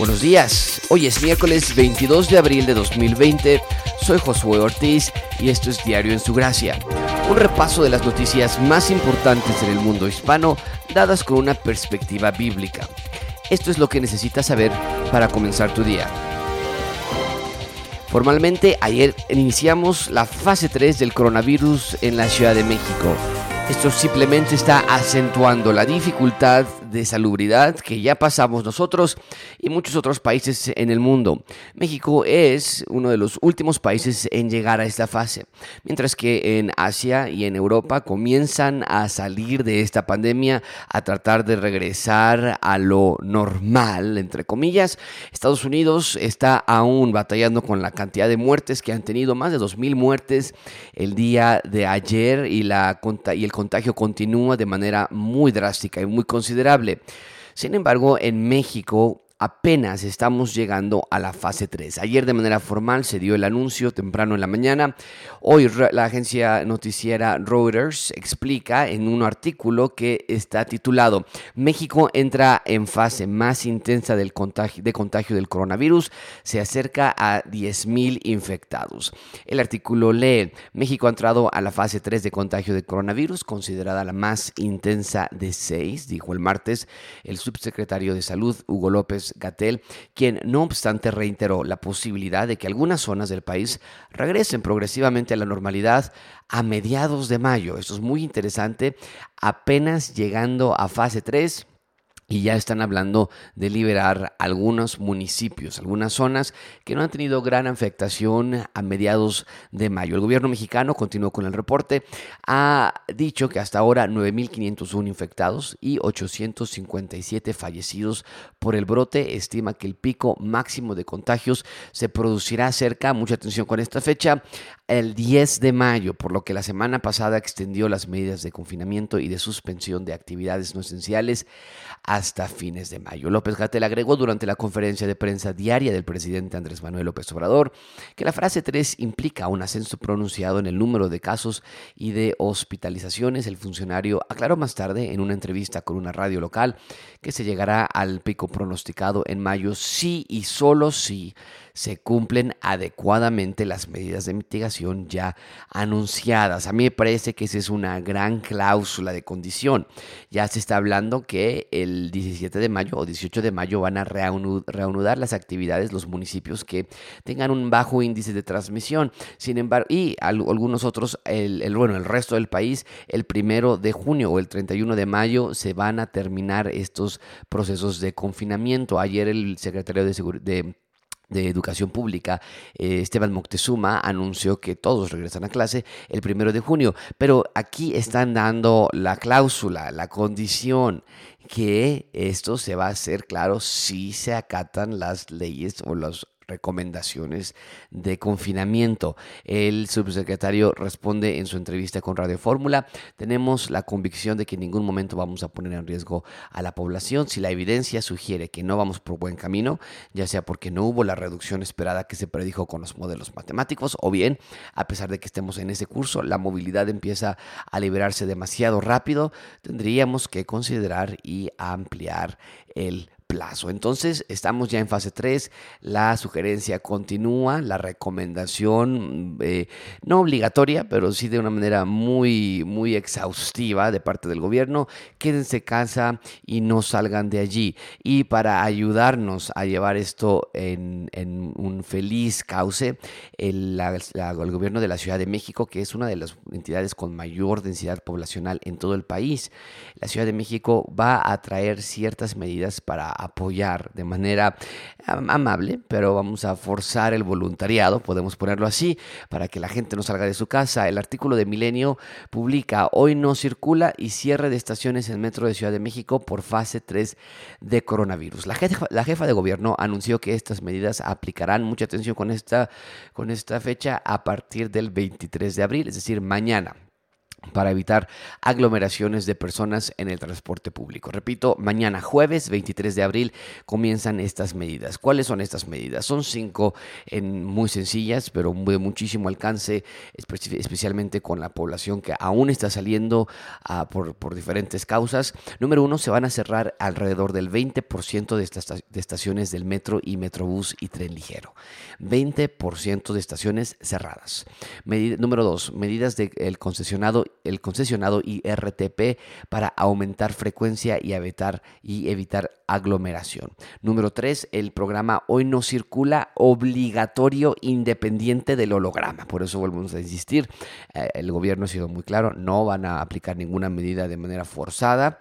Buenos días, hoy es miércoles 22 de abril de 2020, soy Josué Ortiz y esto es Diario en su Gracia, un repaso de las noticias más importantes en el mundo hispano dadas con una perspectiva bíblica. Esto es lo que necesitas saber para comenzar tu día. Formalmente ayer iniciamos la fase 3 del coronavirus en la Ciudad de México. Esto simplemente está acentuando la dificultad de salubridad que ya pasamos nosotros y muchos otros países en el mundo. México es uno de los últimos países en llegar a esta fase, mientras que en Asia y en Europa comienzan a salir de esta pandemia, a tratar de regresar a lo normal, entre comillas. Estados Unidos está aún batallando con la cantidad de muertes que han tenido, más de 2.000 muertes el día de ayer y, la, y el contagio continúa de manera muy drástica y muy considerable. Sin embargo, en México apenas estamos llegando a la fase 3. Ayer de manera formal se dio el anuncio temprano en la mañana. Hoy la agencia noticiera Reuters explica en un artículo que está titulado México entra en fase más intensa del contagio, de contagio del coronavirus, se acerca a 10.000 infectados. El artículo lee, México ha entrado a la fase 3 de contagio del coronavirus, considerada la más intensa de seis, dijo el martes el subsecretario de Salud, Hugo López Gatel, quien no obstante reiteró la posibilidad de que algunas zonas del país regresen progresivamente a la normalidad a mediados de mayo. Esto es muy interesante, apenas llegando a fase 3 y ya están hablando de liberar algunos municipios, algunas zonas que no han tenido gran afectación a mediados de mayo. El gobierno mexicano continuó con el reporte, ha dicho que hasta ahora 9.501 infectados y 857 fallecidos por el brote. Estima que el pico máximo de contagios se producirá cerca, mucha atención con esta fecha, el 10 de mayo, por lo que la semana pasada extendió las medidas de confinamiento y de suspensión de actividades no esenciales hasta fines de mayo. López Gatel agregó durante la conferencia de prensa diaria del presidente Andrés Manuel López Obrador que la frase 3 implica un ascenso pronunciado en el número de casos y de hospitalizaciones. El funcionario aclaró más tarde en una entrevista con una radio local que se llegará al pico pronosticado en mayo sí y solo si se cumplen adecuadamente las medidas de mitigación ya anunciadas. A mí me parece que esa es una gran cláusula de condición. Ya se está hablando que el 17 de mayo o 18 de mayo van a reanudar las actividades los municipios que tengan un bajo índice de transmisión. Sin embargo, y algunos otros, el, bueno, el resto del país, el primero de junio o el 31 de mayo se van a terminar estos procesos de confinamiento. Ayer el secretario de, de de Educación Pública, eh, Esteban Moctezuma, anunció que todos regresan a clase el primero de junio. Pero aquí están dando la cláusula, la condición que esto se va a hacer, claro, si se acatan las leyes o los recomendaciones de confinamiento. El subsecretario responde en su entrevista con Radio Fórmula, tenemos la convicción de que en ningún momento vamos a poner en riesgo a la población si la evidencia sugiere que no vamos por buen camino, ya sea porque no hubo la reducción esperada que se predijo con los modelos matemáticos o bien, a pesar de que estemos en ese curso, la movilidad empieza a liberarse demasiado rápido, tendríamos que considerar y ampliar el plazo. Entonces, estamos ya en fase 3, la sugerencia continúa, la recomendación eh, no obligatoria, pero sí de una manera muy, muy exhaustiva de parte del gobierno, quédense casa y no salgan de allí. Y para ayudarnos a llevar esto en, un feliz cauce, el, el gobierno de la Ciudad de México, que es una de las entidades con mayor densidad poblacional en todo el país, la Ciudad de México va a traer ciertas medidas para apoyar de manera amable, pero vamos a forzar el voluntariado, podemos ponerlo así, para que la gente no salga de su casa. El artículo de Milenio publica, hoy no circula y cierre de estaciones en Metro de Ciudad de México por fase 3 de coronavirus. La jefa, la jefa de gobierno anunció que estas medidas aplicarán, mucha atención con esta, con esta fecha, a partir del 23 de abril, es decir, mañana. Para evitar aglomeraciones de personas en el transporte público. Repito, mañana jueves 23 de abril comienzan estas medidas. ¿Cuáles son estas medidas? Son cinco muy sencillas, pero de muchísimo alcance, especialmente con la población que aún está saliendo ah, por, por, diferentes causas. Número uno, se van a cerrar alrededor del 20% de, estas, de estaciones del metro y metrobús y tren ligero. 20% de estaciones cerradas. número dos, medidas del concesionado el concesionado IRTP para aumentar frecuencia y evitar, y evitar aglomeración. Número 3, el programa Hoy no circula obligatorio independiente del holograma. Por eso volvemos a insistir, eh, el gobierno ha sido muy claro, no van a aplicar ninguna medida de manera forzada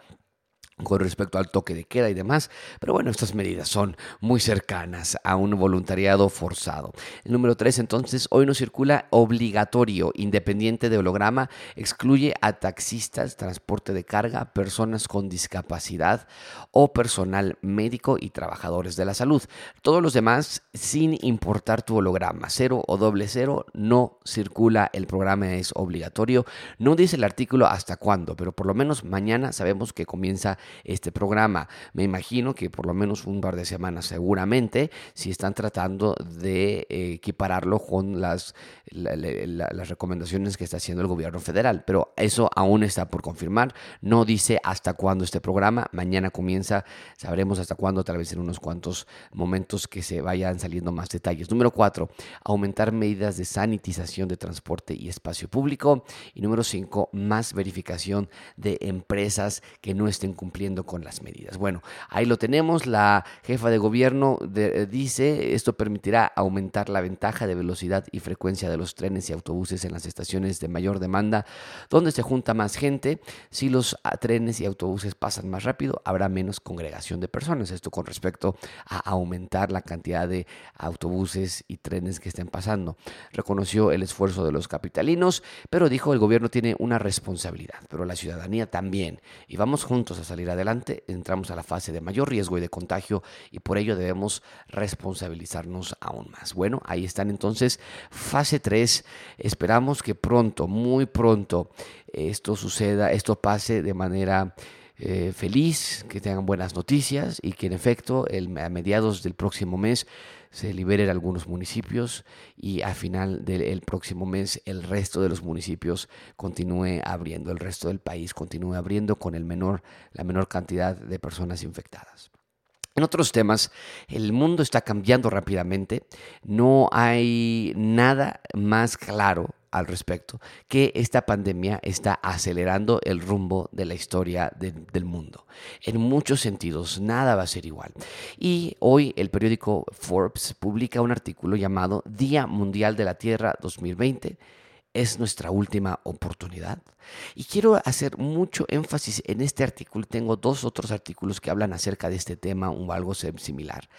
con respecto al toque de queda y demás, pero bueno, estas medidas son muy cercanas a un voluntariado forzado. El número 3, entonces, hoy no circula obligatorio, independiente de holograma, excluye a taxistas, transporte de carga, personas con discapacidad o personal médico y trabajadores de la salud. Todos los demás, sin importar tu holograma, cero o doble cero, no circula, el programa es obligatorio. No dice el artículo hasta cuándo, pero por lo menos mañana sabemos que comienza este programa. Me imagino que por lo menos un par de semanas seguramente, si están tratando de eh, equipararlo con las, las recomendaciones que está haciendo el gobierno federal. Pero eso aún está por confirmar. No dice hasta cuándo este programa. Mañana comienza, sabremos hasta cuándo, tal vez en unos cuantos momentos que se vayan saliendo más detalles. Número cuatro, aumentar medidas de sanitización de transporte y espacio público. Y número cinco, más verificación de empresas que no estén cumpliendo con las medidas. Bueno, ahí lo tenemos. La jefa de gobierno eh, dice esto permitirá aumentar la ventaja de velocidad y frecuencia de los trenes y autobuses en las estaciones de mayor demanda, donde se junta más gente. Si los ah, trenes y autobuses pasan más rápido, habrá menos congregación de personas. Esto con respecto a aumentar la cantidad de autobuses y trenes que estén pasando. Reconoció el esfuerzo de los capitalinos, pero dijo el gobierno tiene una responsabilidad, pero la ciudadanía también. Y vamos juntos a salir adelante, entramos a la fase de mayor riesgo y de contagio y por ello debemos responsabilizarnos aún más. Bueno, ahí están entonces fase 3. Esperamos que pronto, muy pronto, esto suceda, esto pase de manera... Eh, feliz, que tengan buenas noticias y que en efecto el, a mediados del próximo mes se liberen algunos municipios y a final del próximo mes el resto de los municipios continúe abriendo, el resto del país continúe abriendo con el menor, la menor cantidad de personas infectadas. En otros temas, el mundo está cambiando rápidamente, no hay nada más claro al respecto, que esta pandemia está acelerando el rumbo de la historia del mundo. En muchos sentidos, nada va a ser igual. Y hoy el periódico Forbes publica un artículo llamado Día Mundial de la Tierra 2020 es nuestra última oportunidad. Y quiero hacer mucho énfasis en este artículo. Tengo dos otros artículos que hablan acerca de este tema o algo similar.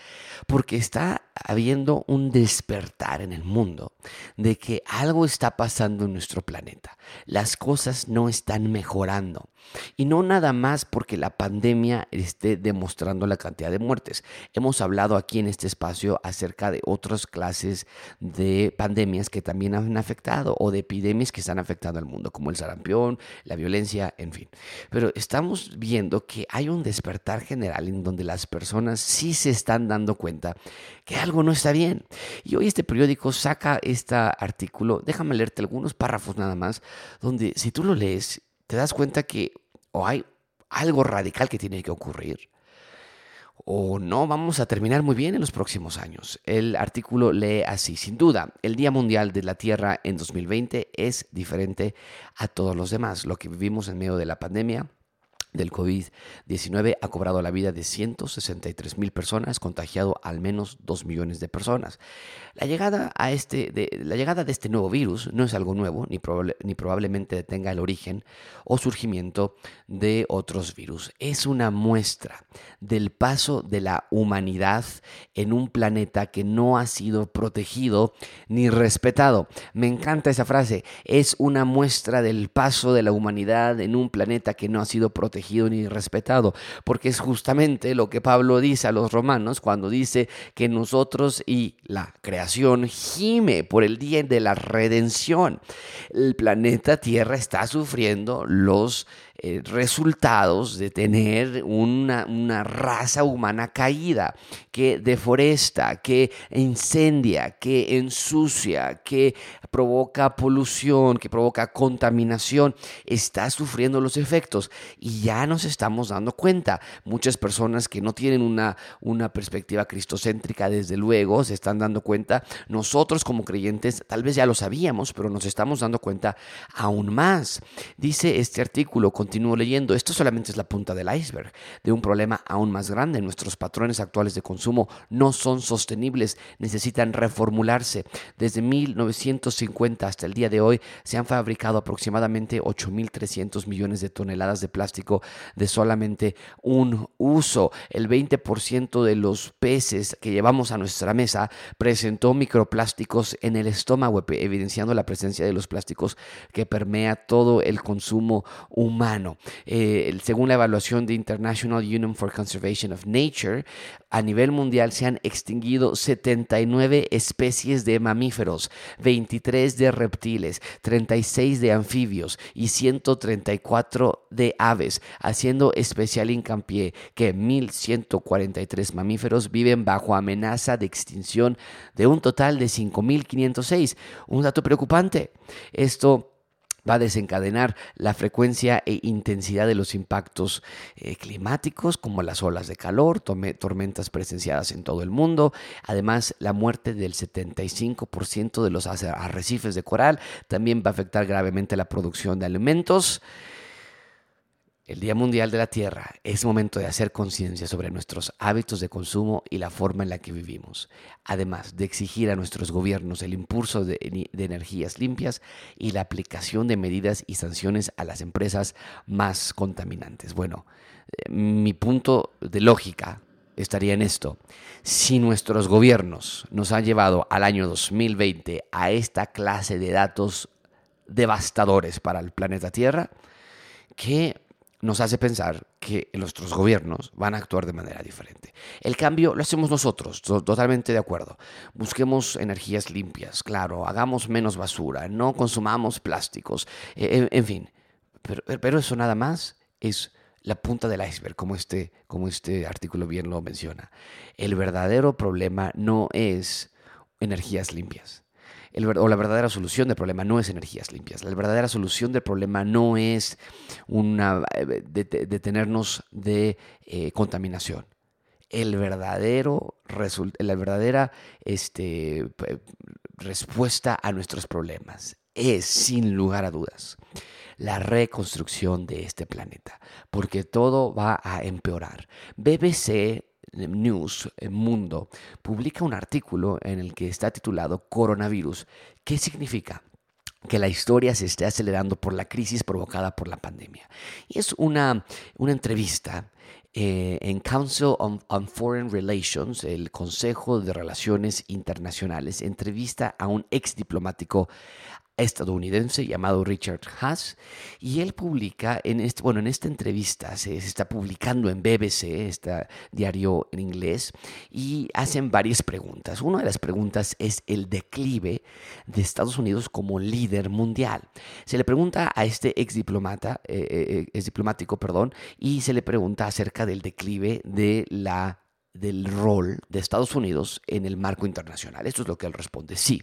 Porque está habiendo un despertar en el mundo de que algo está pasando en nuestro planeta. Las cosas no están mejorando. Y no nada más porque la pandemia esté demostrando la cantidad de muertes. Hemos hablado aquí en este espacio acerca de otras clases de pandemias que también han afectado o de epidemias que están afectando al mundo, como el sarampión, la violencia, en fin. Pero estamos viendo que hay un despertar general en donde las personas sí se están dando cuenta que algo no está bien. Y hoy este periódico saca este artículo, déjame leerte algunos párrafos nada más, donde si tú lo lees, te das cuenta que o hay algo radical que tiene que ocurrir o no vamos a terminar muy bien en los próximos años. El artículo lee así, sin duda, el Día Mundial de la Tierra en 2020 es diferente a todos los demás. Lo que vivimos en medio de la pandemia del COVID-19 ha cobrado la vida de 163 mil personas, contagiado al menos 2 millones de personas. La llegada, a este, de, la llegada de este nuevo virus no es algo nuevo, ni, ni probablemente detenga el origen o surgimiento de otros virus. Es una muestra del paso de la humanidad en un planeta que no ha sido protegido ni respetado. Me encanta esa frase. Es una muestra del paso de la humanidad en un planeta que no ha sido protegido ni respetado, porque es justamente lo que Pablo dice a los romanos cuando dice que nosotros y la creación gime por el día de la redención. El planeta Tierra está sufriendo los eh, resultados de tener una, una, raza humana caída, que deforesta, que incendia, que ensucia, que provoca polución, que provoca contaminación, está sufriendo los efectos y ya nos estamos dando cuenta. Muchas personas que no tienen una, una perspectiva cristocéntrica, desde luego, se están dando cuenta. Nosotros como creyentes tal vez ya lo sabíamos, pero nos estamos dando cuenta aún más. Dice este artículo, continúo leyendo, esto solamente es la punta del iceberg de un problema aún más grande. Nuestros patrones actuales de consumo no son sostenibles, necesitan reformularse. Desde 1950 hasta el día de hoy se han fabricado aproximadamente 8.300 millones de toneladas de plástico de solamente un uso. El 20% de los peces que llevamos a nuestra mesa presentó microplásticos en el estómago, evidenciando la presencia de los plásticos que permea todo el consumo humano. Eh, según la evaluación de International Union for Conservation of Nature, a nivel mundial se han extinguido 79 especies de mamíferos, 23 de reptiles, 36 de anfibios y 134 de aves, haciendo especial hincapié que 1.143 mamíferos viven bajo amenaza de extinción de un total de 5.506. Un dato preocupante. Esto va a desencadenar la frecuencia e intensidad de los impactos eh, climáticos como las olas de calor, tormentas presenciadas en todo el mundo, además la muerte del 75% de los arrecifes de coral también va a afectar gravemente la producción de alimentos el Día Mundial de la Tierra es momento de hacer conciencia sobre nuestros hábitos de consumo y la forma en la que vivimos, además de exigir a nuestros gobiernos el impulso de, energías limpias y la aplicación de medidas y sanciones a las empresas más contaminantes. Bueno, eh, mi punto de lógica estaría en esto. Si nuestros gobiernos nos han llevado al año 2020 a esta clase de datos devastadores para el planeta Tierra, ¿qué nos hace pensar que nuestros gobiernos van a actuar de manera diferente. El cambio lo hacemos nosotros, totalmente de acuerdo. Busquemos energías limpias, claro, hagamos menos basura, no consumamos plásticos, e, e, en, fin. Pero, pero, eso nada más es la punta del iceberg, como este, como este artículo bien lo menciona. El verdadero problema no es energías limpias o la verdadera solución del problema no es energías limpias. La verdadera solución del problema no es una, eh, detenernos de eh, contaminación. El verdadero la verdadera este, respuesta a nuestros problemas es, sin lugar a dudas, la reconstrucción de este planeta, porque todo va a empeorar. BBC News, Mundo, publica un artículo en el que está titulado Coronavirus. ¿Qué significa? que la historia se esté acelerando por la crisis provocada por la pandemia. Y es una, una entrevista eh, en Council on, on, Foreign Relations, el Consejo de Relaciones Internacionales, entrevista a un ex diplomático estadounidense llamado Richard Haas y él publica en este, bueno, en esta entrevista se, está publicando en BBC, este diario en inglés, y hacen varias preguntas. Una de las preguntas es el declive de Estados Unidos como líder mundial. Se le pregunta a este ex diplomata, eh, eh, ex diplomático, perdón, y se le pregunta acerca del declive de la del rol de Estados Unidos en el marco internacional. Esto es lo que él responde. Sí,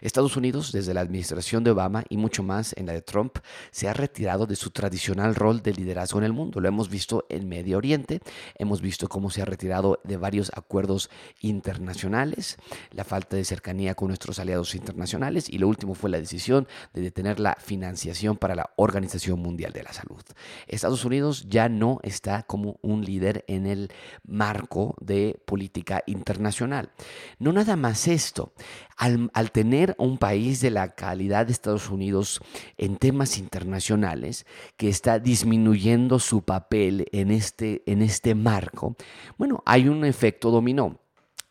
Estados Unidos desde la administración de Obama y mucho más en la de Trump se ha retirado de su tradicional rol de liderazgo en el mundo. Lo hemos visto en Medio Oriente, hemos visto cómo se ha retirado de varios acuerdos internacionales, la falta de cercanía con nuestros aliados internacionales y lo último fue la decisión de detener la financiación para la Organización Mundial de la Salud. Estados Unidos ya no está como un líder en el marco de política internacional. No nada más esto, al, tener un país de la calidad de Estados Unidos en temas internacionales que está disminuyendo su papel en este, en este marco, bueno, hay un efecto dominó.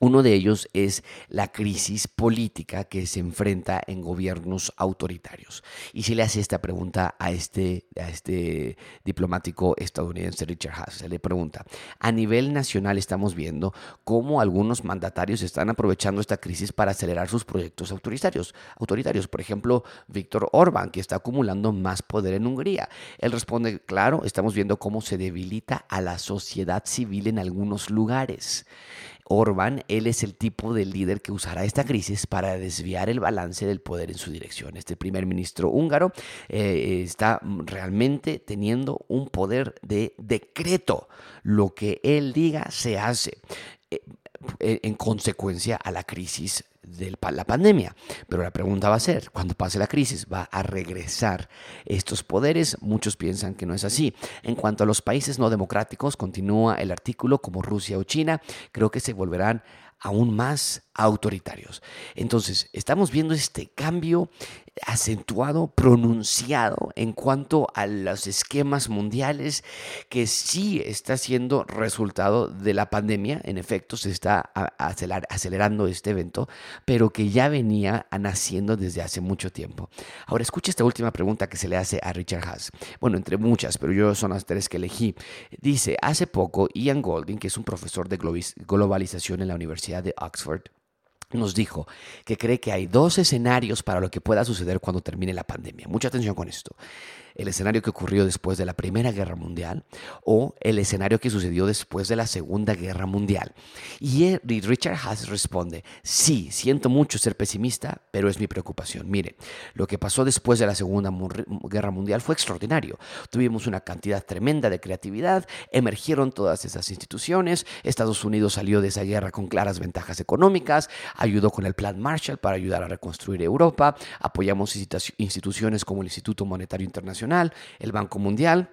Uno de ellos es la crisis política que se enfrenta en gobiernos autoritarios. Y si le hace esta pregunta a este, a este diplomático estadounidense, Richard Haas, se le pregunta, a nivel nacional estamos viendo cómo algunos mandatarios están aprovechando esta crisis para acelerar sus proyectos autoritarios. autoritarios. Por ejemplo, Víctor Orbán, que está acumulando más poder en Hungría. Él responde, claro, estamos viendo cómo se debilita a la sociedad civil en algunos lugares. Orbán, él es el tipo de líder que usará esta crisis para desviar el balance del poder en su dirección. Este primer ministro húngaro eh, está realmente teniendo un poder de decreto. Lo que él diga se hace. Eh, en consecuencia a la crisis de la pandemia. Pero la pregunta va a ser, cuando pase la crisis, ¿va a regresar estos poderes? Muchos piensan que no es así. En cuanto a los países no democráticos, continúa el artículo como Rusia o China, creo que se volverán aún más autoritarios. Entonces, estamos viendo este cambio acentuado, pronunciado en cuanto a los esquemas mundiales que sí está siendo resultado de la pandemia. En efecto, se está acelerando este evento, pero que ya venía naciendo desde hace mucho tiempo. Ahora, escucha esta última pregunta que se le hace a Richard Haas. Bueno, entre muchas, pero yo son las tres que elegí. Dice, hace poco Ian Golding, que es un profesor de globalización en la Universidad de Oxford, nos dijo que cree que hay dos escenarios para lo que pueda suceder cuando termine la pandemia. Mucha atención con esto el escenario que ocurrió después de la Primera Guerra Mundial o el escenario que sucedió después de la Segunda Guerra Mundial. Y Richard Haas responde, sí, siento mucho ser pesimista, pero es mi preocupación. Mire, lo que pasó después de la Segunda Guerra Mundial fue extraordinario. Tuvimos una cantidad tremenda de creatividad, emergieron todas esas instituciones, Estados Unidos salió de esa guerra con claras ventajas económicas, ayudó con el Plan Marshall para ayudar a reconstruir Europa, apoyamos instituciones como el Instituto Monetario Internacional, el Banco Mundial,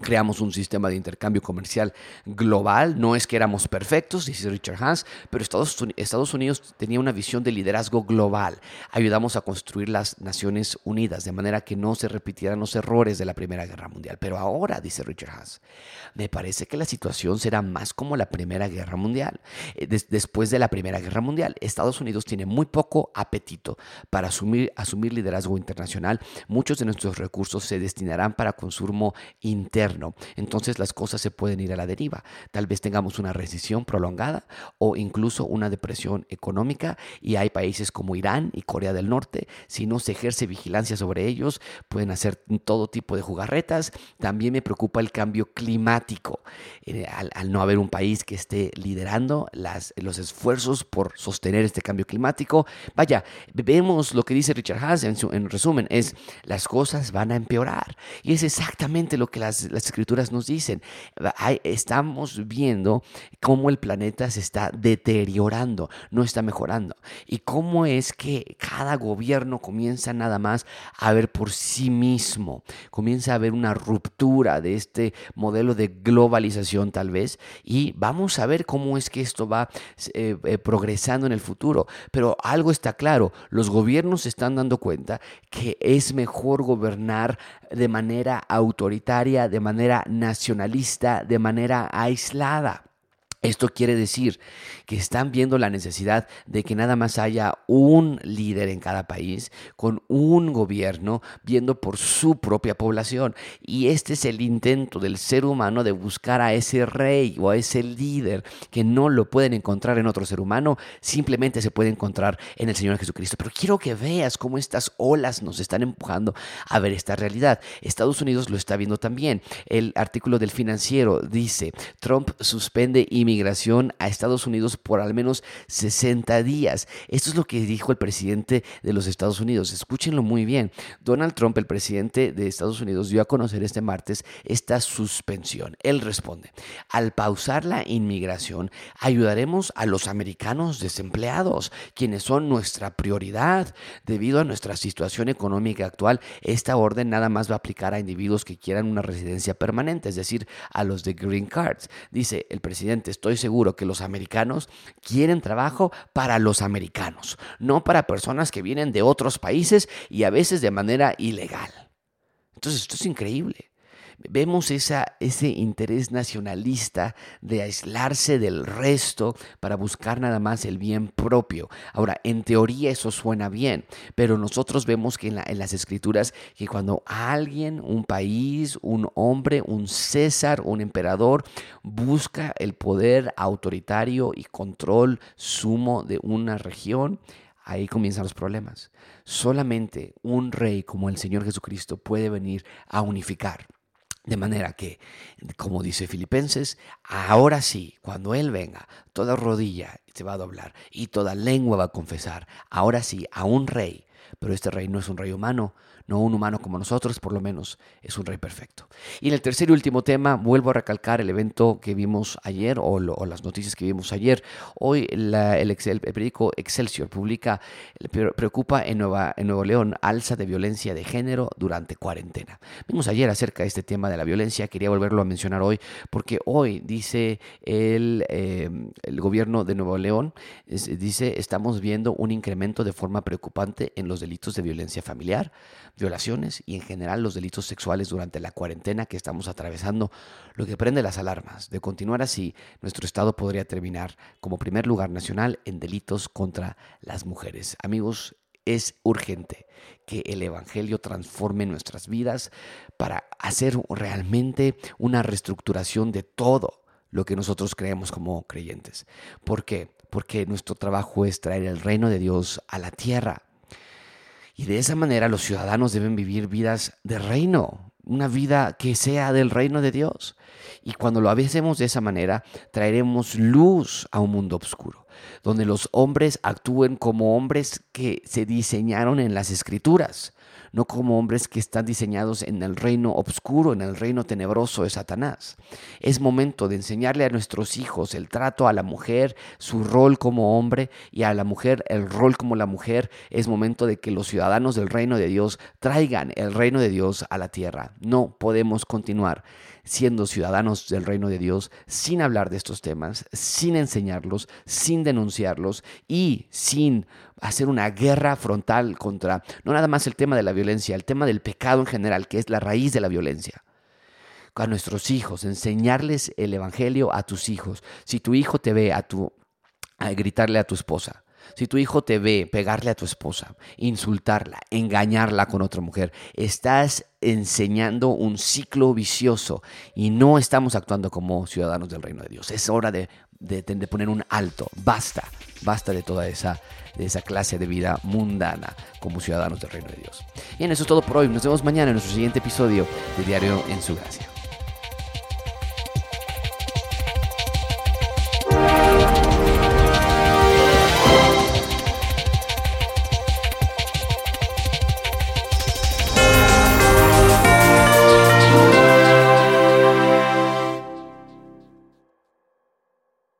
Creamos un sistema de intercambio comercial global. No es que éramos perfectos, dice Richard Hans, pero Estados Unidos tenía una visión de liderazgo global. Ayudamos a construir las Naciones Unidas de manera que no se repitieran los errores de la Primera Guerra Mundial. Pero ahora, dice Richard Hans, me parece que la situación será más como la Primera Guerra Mundial. Eh, después de la Primera Guerra Mundial, Estados Unidos tiene muy poco apetito para asumir, asumir liderazgo internacional. Muchos de nuestros recursos se destinarán para consumo interno entonces las cosas se pueden ir a la deriva. Tal vez tengamos una recesión prolongada o incluso una depresión económica y hay países como Irán y Corea del Norte, si no se ejerce vigilancia sobre ellos, pueden hacer todo tipo de jugarretas. También me preocupa el cambio climático, eh, al, no haber un país que esté liderando los esfuerzos por sostener este cambio climático. Vaya, vemos lo que dice Richard Haas en resumen, es las cosas van a empeorar y es exactamente lo que las escrituras nos dicen. Estamos viendo cómo el planeta se está deteriorando, no está mejorando. Y cómo es que cada gobierno comienza nada más a ver por sí mismo, comienza a haber una ruptura de este modelo de globalización tal vez. Y vamos a ver cómo es que esto va eh, eh, progresando en el futuro. Pero algo está claro, los gobiernos se están dando cuenta que es mejor gobernar de manera autoritaria, de manera nacionalista, de manera aislada. Esto quiere decir que están viendo la necesidad de que nada más haya un líder en cada país, con un gobierno viendo por su propia población. Y este es el intento del ser humano de buscar a ese rey o a ese líder que no lo pueden encontrar en otro ser humano, simplemente se puede encontrar en el Señor Jesucristo. Pero quiero que veas cómo estas olas nos están empujando a ver esta realidad. Estados Unidos lo está viendo también. El artículo del financiero dice, Trump suspende y migración a Estados Unidos por al menos 60 días. Esto es lo que dijo el presidente de los Estados Unidos. Escúchenlo muy bien. Donald Trump, el presidente de Estados Unidos, dio a conocer este martes esta suspensión. Él responde, al pausar la inmigración, ayudaremos a los americanos desempleados, quienes son nuestra prioridad. Debido a nuestra situación económica actual, esta orden nada más va a aplicar a individuos que quieran una residencia permanente, es decir, a los de Green Cards. Dice el presidente, estoy seguro que los americanos quieren trabajo para los americanos, no para personas que vienen de otros países y a veces de manera ilegal. Entonces, esto es increíble. Vemos esa, ese interés nacionalista de aislarse del resto para buscar nada más el bien propio. Ahora, en teoría eso suena bien, pero nosotros vemos que en, las escrituras que cuando alguien, un país, un hombre, un César, un emperador, busca el poder autoritario y control sumo de una región, ahí comienzan los problemas. Solamente un rey como el Señor Jesucristo puede venir a unificar. De manera que, como dice Filipenses, ahora sí, cuando Él venga, toda rodilla se va a doblar y toda lengua va a confesar, ahora sí, a un rey, pero este rey no es un rey humano, no un humano como nosotros, por lo menos es un rey perfecto. Y en el tercer y último tema, vuelvo a recalcar el evento que vimos ayer o, las noticias que vimos ayer. Hoy el, periódico Excelsior publica, preocupa en, Nueva, en Nuevo León alza de violencia de género durante cuarentena. Vimos ayer acerca de este tema de la violencia, quería volverlo a mencionar hoy porque hoy dice el, em, el gobierno de Nuevo León, dice, estamos viendo un incremento de forma preocupante en los delitos de violencia familiar violaciones y en general los delitos sexuales durante la cuarentena que estamos atravesando, lo que prende las alarmas. De continuar así, nuestro Estado podría terminar como primer lugar nacional en delitos contra las mujeres. Amigos, es urgente que el Evangelio transforme nuestras vidas para hacer realmente una reestructuración de todo lo que nosotros creemos como creyentes. ¿Por qué? Porque nuestro trabajo es traer el reino de Dios a la tierra. Y de esa manera los ciudadanos deben vivir vidas de reino, una vida que sea del reino de Dios. Y cuando lo hacemos de esa manera, traeremos luz a un mundo oscuro, donde los hombres actúen como hombres que se diseñaron en las escrituras, no como hombres que están diseñados en el reino oscuro, en el reino tenebroso de Satanás. Es momento de enseñarle a nuestros hijos el trato a la mujer, su rol como hombre y a la mujer el rol como la mujer. Es momento de que los ciudadanos del reino de Dios traigan el reino de Dios a la tierra. No podemos continuar siendo ciudadanos del reino de Dios sin hablar de estos temas, sin enseñarlos, sin denunciarlos y sin hacer una guerra frontal contra no nada más el tema de la violencia, el tema del pecado en general, que es la raíz de la violencia a nuestros hijos, enseñarles el evangelio a tus hijos. Si tu hijo te ve a tu a gritarle a tu esposa, si tu hijo te ve pegarle a tu esposa, insultarla, engañarla con otra mujer, estás enseñando un ciclo vicioso y no estamos actuando como ciudadanos del reino de Dios. Es hora de, poner un alto. Basta, basta de toda esa, de esa clase de vida mundana como ciudadanos del reino de Dios. Y en eso es todo por hoy. Nos vemos mañana en nuestro siguiente episodio de Diario en su Gracia.